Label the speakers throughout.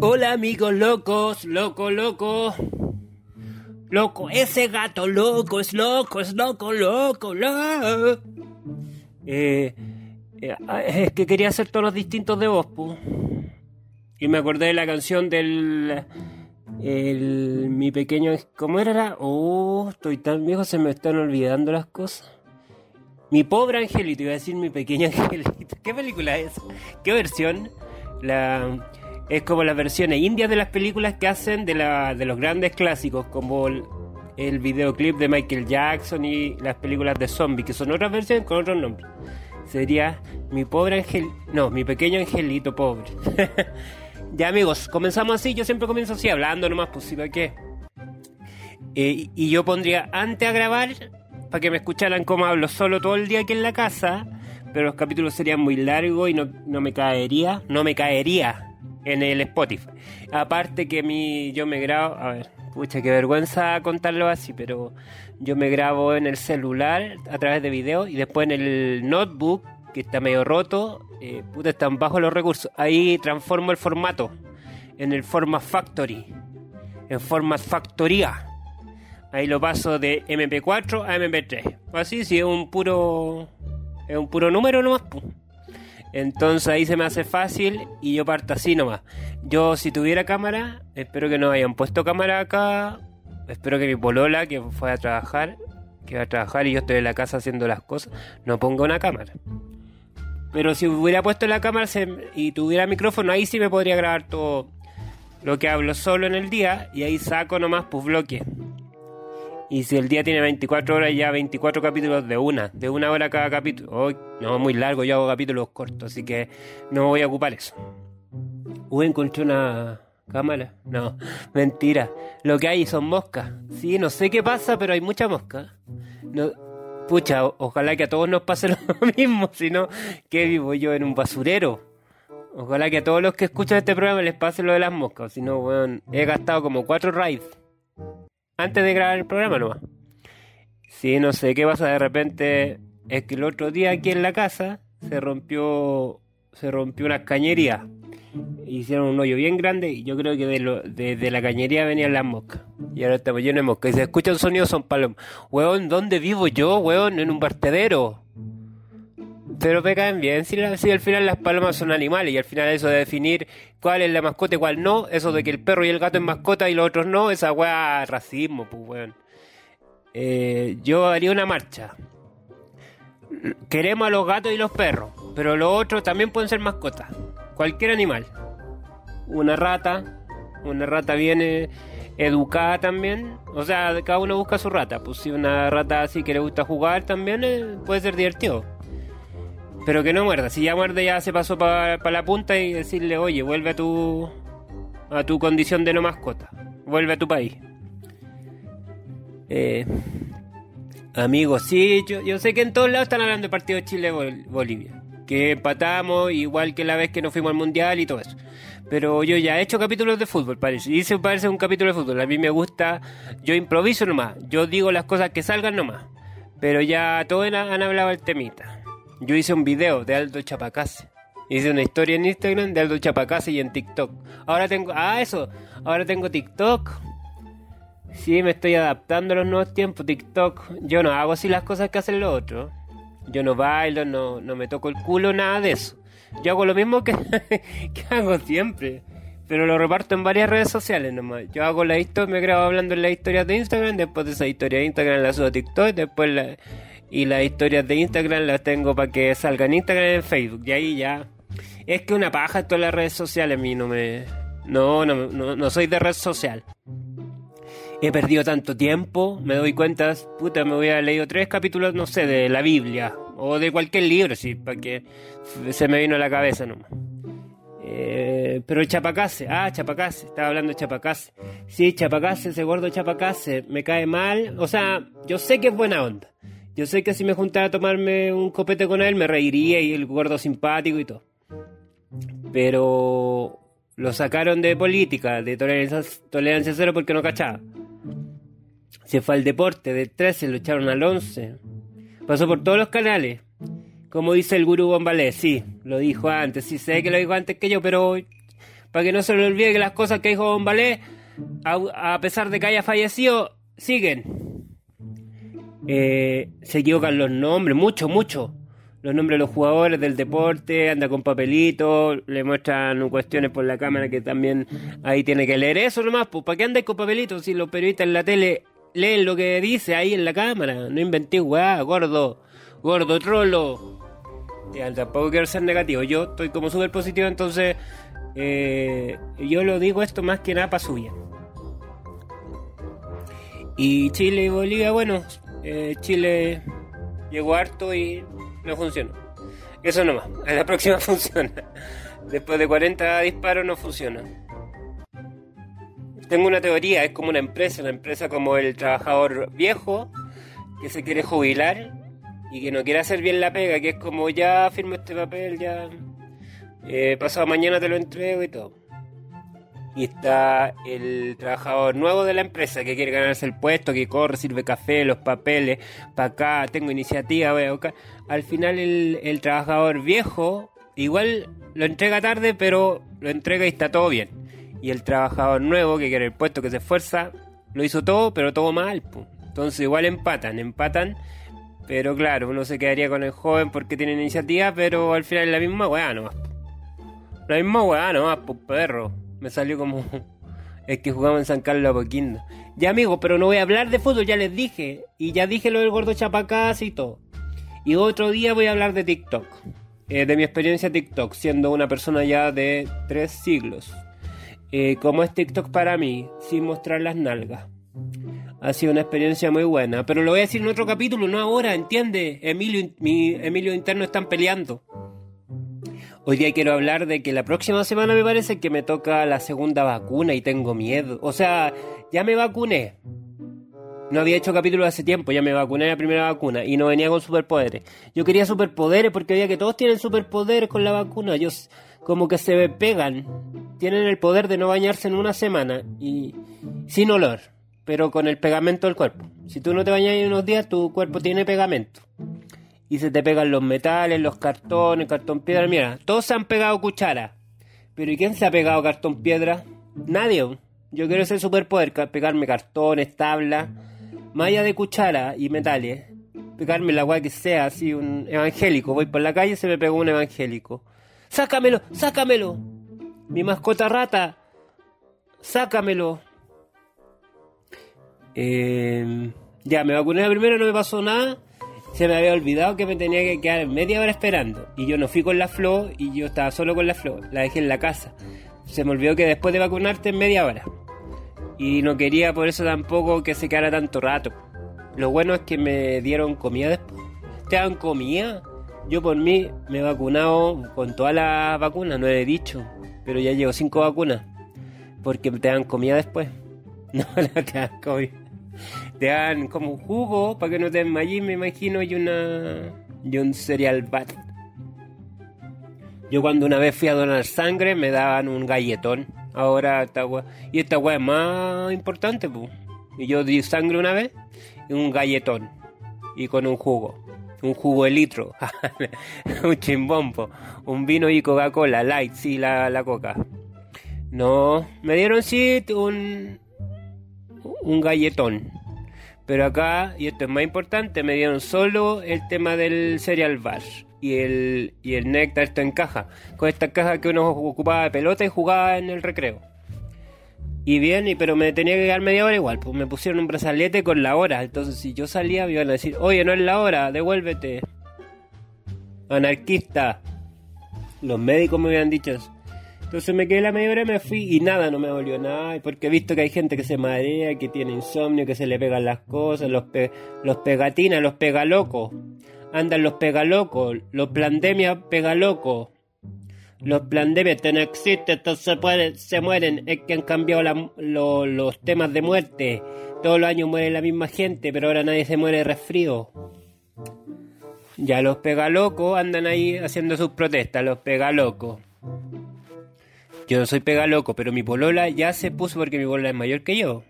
Speaker 1: Hola amigos locos, loco, loco. Loco, ese gato loco, es loco, es loco, loco, loco. Eh, eh, es que quería hacer todos los distintos de voz, Y me acordé de la canción del... El, mi pequeño... ¿Cómo era? Oh, estoy tan viejo, se me están olvidando las cosas. Mi pobre angelito, iba a decir mi pequeño angelito. ¿Qué película es? ¿Qué versión? La es como las versiones indias de las películas que hacen de, los grandes clásicos, como el, videoclip de Michael Jackson y las películas de zombies, que son otras versiones con otros nombres. Sería mi pobre ángel, no, mi pequeño angelito pobre. ya amigos, comenzamos así, yo siempre comienzo así, hablando nomás, pues si qué. Eh, y yo pondría antes a grabar, para que me escucharan como hablo solo todo el día aquí en la casa, pero los capítulos serían muy largos y no, no me caería, no me caería en el Spotify. Aparte que mi, yo me grabo, a ver, pucha, qué vergüenza contarlo así, pero yo me grabo en el celular a través de video y después en el notebook, que está medio roto, eh, puta, están bajo los recursos. Ahí transformo el formato en el Format Factory, en Format Factoría. Ahí lo paso de MP4 a MP3. Así, si es un puro, es un puro número nomás. Entonces ahí se me hace fácil y yo parto así nomás. Yo si tuviera cámara, espero que no hayan puesto cámara acá. Espero que mi polola, que fue a trabajar, que va a trabajar y yo estoy en la casa haciendo las cosas, no ponga una cámara. Pero si hubiera puesto la cámara y tuviera micrófono, ahí sí me podría grabar todo lo que hablo solo en el día y ahí saco nomás pues bloque. Y si el día tiene 24 horas, ya 24 capítulos de una, de una hora cada capítulo. No, muy largo, yo hago capítulos cortos, así que no voy a ocupar eso. Uy, encontré una cámara. No, mentira. Lo que hay son moscas. Sí, no sé qué pasa, pero hay mucha mosca. No, pucha, ojalá que a todos nos pase lo mismo, si no, que vivo yo en un basurero. Ojalá que a todos los que escuchan este programa les pase lo de las moscas, si no, weón, he gastado como cuatro raids antes de grabar el programa nomás. Sí, no sé qué pasa de repente. Es que el otro día aquí en la casa se rompió se rompió una cañería. Hicieron un hoyo bien grande y yo creo que de, de, la cañería venían las moscas. Y ahora estamos llenos de moscas. Y se escucha un sonido son palomas. Weón, ¿dónde vivo yo, weón? En un vertedero. Pero me caen bien. Si, si, al final las palomas son animales y al final eso de definir cuál es la mascota y cuál no, eso de que el perro y el gato es mascota y los otros no, esa weá racismo, pues weón. Eh, yo haría una marcha. Queremos a los gatos y los perros, pero los otros también pueden ser mascotas. Cualquier animal. Una rata, una rata viene educada también. O sea, cada uno busca su rata. Pues si una rata así que le gusta jugar también eh, puede ser divertido. Pero que no muerda. Si ya muerde, ya se pasó para la punta y decirle, oye, vuelve a tu, a tu condición de no mascota. Vuelve a tu país. Eh, amigos, sí, yo, yo, sé que en todos lados están hablando de partido Chile-Bolivia. Que empatamos, igual que la vez que nos fuimos al mundial y todo eso. Pero yo ya he hecho capítulos de fútbol, parece. Se parece un capítulo de fútbol. A mí me gusta, yo improviso nomás. Yo digo las cosas que salgan nomás. Pero ya todos han hablado el temita. Yo hice un video de Aldo Chapacase. Hice una historia en Instagram de Aldo Chapacase y en TikTok. Ahora tengo. Ah, eso. Ahora tengo TikTok. Sí, me estoy adaptando a los nuevos tiempos. TikTok. Yo no hago así las cosas que hacen los otros. Yo no bailo, no, no me toco el culo, nada de eso. Yo hago lo mismo que, que hago siempre. Pero lo reparto en varias redes sociales nomás. Yo hago la historia, me grabo hablando en las historias de Instagram. Después de esa historia de Instagram la subo a TikTok. Después la y las historias de Instagram las tengo para que salgan en Instagram y en Facebook. Y ahí ya. Es que una paja todas las redes sociales a mí no me. No, no, no, soy de red social. He perdido tanto tiempo, me doy cuenta, puta, me voy a leer tres capítulos, no sé, de la Biblia o de cualquier libro, sí, para que se me vino a la cabeza nomás. Eh, pero Chapacase, ah, Chapacase, estaba hablando de Chapacase. Sí, Chapacase, ese gordo Chapacase, me cae mal. O sea, yo sé que es buena onda. Yo sé que si me juntara a tomarme un copete con él me reiría y el gordo simpático y todo. Pero lo sacaron de política, de tolerancia, cero porque no cachaba. Se fue al deporte, del 13 lo echaron al 11. Pasó por todos los canales. Como dice el gurú Bombalé, sí, lo dijo antes, sí sé que lo dijo antes que yo, pero para que no se le olvide que las cosas que dijo Bombalé, a, pesar de que haya fallecido, siguen. Eh, se equivocan los nombres, mucho, mucho. Los nombres de los jugadores del deporte, anda con papelitos, le muestran cuestiones por la cámara que también ahí tiene que leer eso nomás, pues ¿para qué andáis con papelitos si los periodistas en la tele leen lo que dice ahí en la cámara? No inventé weá, gordo, gordo trolo. Tampoco quiero ser negativo, yo estoy como súper positivo, entonces eh, yo lo digo esto más que nada para su bien. Y Chile y Bolivia, bueno, eh, Chile llegó harto y no funcionó. Eso nomás, en la próxima funciona. Después de 40 disparos no funciona. Tengo una teoría, es como una empresa, una empresa como el trabajador viejo que se quiere jubilar y que no quiere hacer bien la pega, que es como ya firmo este papel, ya eh, pasado mañana te lo entrego y todo. Y está el trabajador nuevo de la empresa que quiere ganarse el puesto, que corre, sirve café, los papeles, para acá, tengo iniciativa, voy a. Al final el, el trabajador viejo igual lo entrega tarde, pero lo entrega y está todo bien. Y el trabajador nuevo que quiere el puesto, que se esfuerza, lo hizo todo, pero todo mal. Entonces igual empatan, empatan pero claro, uno se quedaría con el joven porque tiene iniciativa, pero al final es la misma weá nomás. La misma weá nomás, pues perro. Me salió como. es que jugamos en San Carlos Apoquindo. Ya amigo, pero no voy a hablar de fútbol, ya les dije. Y ya dije lo del gordo chapacás y todo. Y otro día voy a hablar de TikTok. Eh, de mi experiencia TikTok, siendo una persona ya de tres siglos. Eh, ¿Cómo es TikTok para mí? Sin mostrar las nalgas. Ha sido una experiencia muy buena. Pero lo voy a decir en otro capítulo, no ahora, ¿entiende? Emilio, mi Emilio interno están peleando. Hoy día quiero hablar de que la próxima semana me parece que me toca la segunda vacuna y tengo miedo. O sea, ya me vacuné. No había hecho capítulo hace tiempo, ya me vacuné la primera vacuna y no venía con superpoderes. Yo quería superpoderes porque veía que todos tienen superpoderes con la vacuna. Ellos como que se pegan. Tienen el poder de no bañarse en una semana y sin olor pero con el pegamento del cuerpo. Si tú no te bañas en unos días, tu cuerpo tiene pegamento. Y se te pegan los metales, los cartones, cartón piedra. Mira, todos se han pegado cuchara. Pero ¿y quién se ha pegado cartón piedra? Nadie. Yo quiero ese superpoder, pegarme cartones, tablas, malla de cuchara y metales. Pegarme la agua que sea, así, un evangélico. Voy por la calle y se me pegó un evangélico. ¡Sácamelo! ¡Sácamelo! Mi mascota rata. ¡Sácamelo! Eh, ya, me vacuné la primera, no me pasó nada. Se me había olvidado que me tenía que quedar media hora esperando. Y yo no fui con la flor y yo estaba solo con la flor. La dejé en la casa. Se me olvidó que después de vacunarte media hora. Y no quería por eso tampoco que se quedara tanto rato. Lo bueno es que me dieron comida después. ¿Te dan comida? Yo por mí me he vacunado con todas las vacunas, no he dicho. Pero ya llevo cinco vacunas. Porque te dan comida después. No, no te dan comida te dan como un jugo para que no te desmayes, me imagino, y una y un cereal bat. Yo cuando una vez fui a donar sangre me daban un galletón. Ahora esta Y esta weá es más importante, pues. Y yo di sangre una vez un galletón. Y con un jugo. Un jugo de litro. un chimbombo. Un vino y Coca-Cola, light, sí, la, la coca. No, me dieron sí un, un galletón. Pero acá, y esto es más importante, me dieron solo el tema del cereal bar y el, y el néctar, esto en caja. Con esta caja que uno ocupaba de pelota y jugaba en el recreo. Y bien, y, pero me tenía que quedar media hora igual, pues me pusieron un brazalete con la hora. Entonces si yo salía me iban a decir, oye, no es la hora, devuélvete. Anarquista. Los médicos me habían dicho eso. Entonces me quedé la media hora y me fui y nada, no me volvió nada. Porque he visto que hay gente que se marea, que tiene insomnio, que se le pegan las cosas, los, los pegatinas, los pegalocos. Andan los pegalocos, los plandemias pegalocos. Los plandemias no existen, entonces se mueren. Es que han cambiado los temas de muerte. Todos los años muere la misma gente, pero ahora nadie se muere de resfrío. Ya los pegalocos andan ahí haciendo sus protestas, los pegalocos. Yo no soy pega loco, pero mi polola ya se puso porque mi polola es mayor que yo.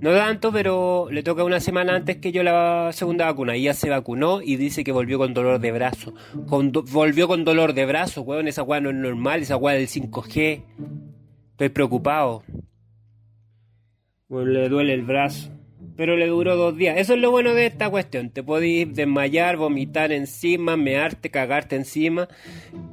Speaker 1: No tanto, pero le toca una semana antes que yo la segunda vacuna. Y ya se vacunó y dice que volvió con dolor de brazo. volvió con dolor de brazo, weón. Esa weá no es normal, esa weá del 5G. Estoy preocupado. le duele el brazo pero le duró dos días. Eso es lo bueno de esta cuestión. Te podéis desmayar, vomitar encima, mearte, cagarte encima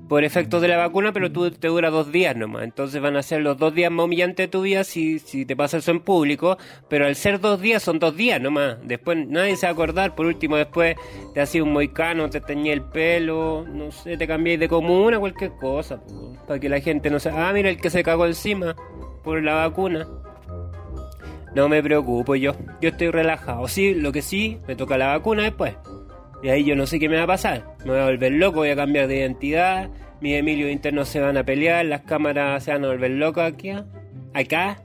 Speaker 1: por efectos de la vacuna, pero tú te dura dos días nomás. Entonces van a ser los dos días más humillantes de tu vida si, si te pasa eso en público, pero al ser dos días son dos días nomás. Después nadie se va a acordar. Por último, después te hacía un moicano, te teñía el pelo, no sé, te cambiáis de comuna, cualquier cosa, para que la gente no se... Ah, mira el que se cagó encima por la vacuna. No me preocupo yo, yo estoy relajado. Sí, lo que sí, me toca la vacuna después. Y ahí yo no sé qué me va a pasar. Me voy a volver loco, voy a cambiar de identidad. Mis Emilio internos se van a pelear, las cámaras se van a volver locas aquí. Acá.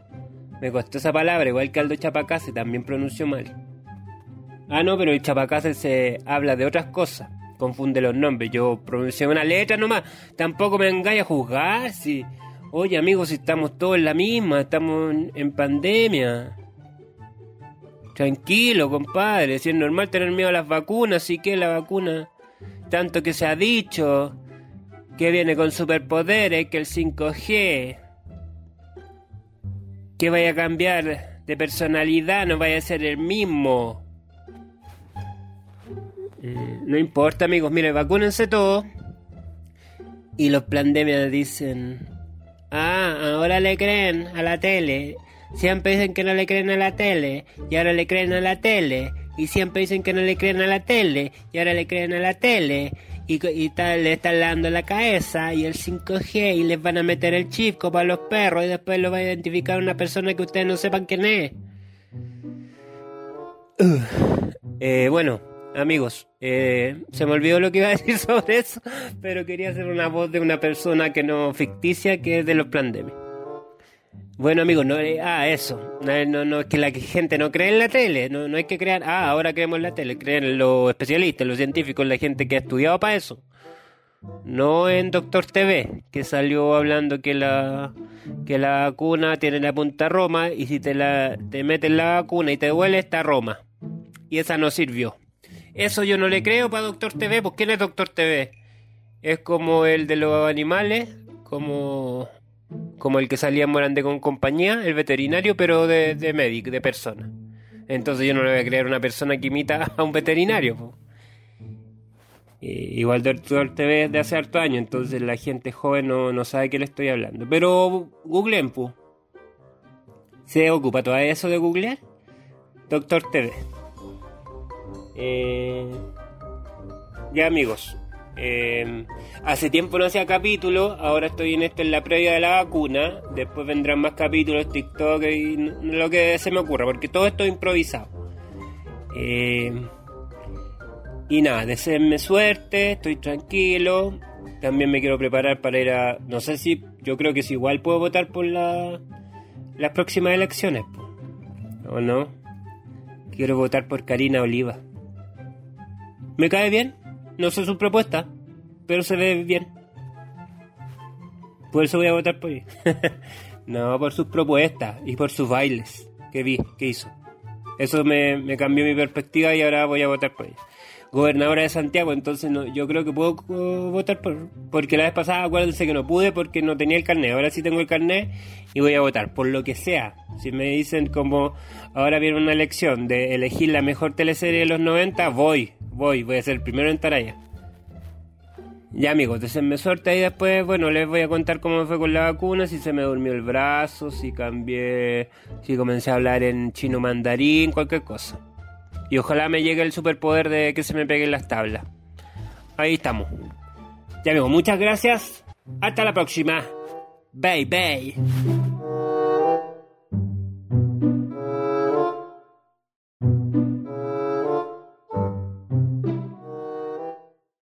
Speaker 1: Me costó esa palabra, igual que Aldo Chapacase, también pronunció mal. Ah, no, pero el Chapacase se habla de otras cosas. Confunde los nombres. Yo pronuncié una letra nomás. Tampoco me engaña a juzgar. Si... Oye, amigos, si estamos todos en la misma, estamos en pandemia. Tranquilo, compadre, si es normal tener miedo a las vacunas, sí que la vacuna, tanto que se ha dicho que viene con superpoderes, que el 5G, que vaya a cambiar de personalidad, no vaya a ser el mismo. Eh, no importa, amigos, mire, vacúnense todos. Y los pandemias dicen, ah, ahora le creen a la tele. Siempre dicen que no le creen a la tele y ahora le creen a la tele. Y siempre dicen que no le creen a la tele y ahora le creen a la tele. Y, le están dando la cabeza y el 5G y les van a meter el chip como a los perros y después lo va a identificar una persona que ustedes no sepan quién es. Eh, bueno, amigos, eh, se me olvidó lo que iba a decir sobre eso, pero quería hacer una voz de una persona que no ficticia que es de los pandemias. Bueno, amigos, no, eh, ah, eso. No, no, es que la gente no cree en la tele. No, no hay que crear, ah, ahora creemos en la tele. Creen en los especialistas, los científicos, la gente que ha estudiado para eso. No en Doctor TV, que salió hablando que la, que la vacuna tiene la punta Roma y si te, la, te meten la vacuna y te duele, está Roma. Y esa no sirvió. Eso yo no le creo para Doctor TV, porque ¿quién es Doctor TV? Es como el de los animales, como como el que salía en Morande con compañía, el veterinario, pero de, de médico, de persona. Entonces yo no le voy a creer una persona que imita a un veterinario. igual Doctor TV de hace harto años, entonces la gente joven no, no sabe qué le estoy hablando. Pero googleen, pu. ¿Se ocupa todo eso de googlear? Doctor TV. Eh, ya amigos, hace tiempo no hacía capítulos, ahora estoy en esto en la previa de la vacuna. Después vendrán más capítulos, TikTok y lo que se me ocurra, porque todo esto es improvisado. Eh, y nada, deseenme suerte, estoy tranquilo. También me quiero preparar para ir a. No sé si. Yo creo que si igual puedo votar por la, las próximas elecciones. ¿O no? Quiero votar por Karina Oliva. ¿Me cae bien? No sé su propuesta, pero se ve bien. Por eso voy a votar por ella. no, por sus propuestas y por sus bailes que vi, que hizo. Eso me, cambió mi perspectiva y ahora voy a votar por ella. Gobernadora de Santiago, entonces no, yo creo que puedo votar por... Porque la vez pasada acuérdense que no pude porque no tenía el carnet. Ahora sí tengo el carnet y voy a votar, por lo que sea. Si me dicen como ahora viene una elección de elegir la mejor teleserie de los 90, voy, voy, voy a ser el primero en estar allá. Ya amigos, deseenme suerte y después, bueno, les voy a contar cómo me fue con la vacuna, si se me durmió el brazo, si cambié, si comencé a hablar en chino mandarín, cualquier cosa. Y ojalá me llegue el superpoder de que se me peguen las tablas. Ahí estamos. Ya amigos, muchas gracias. Hasta la próxima. Bye, bye.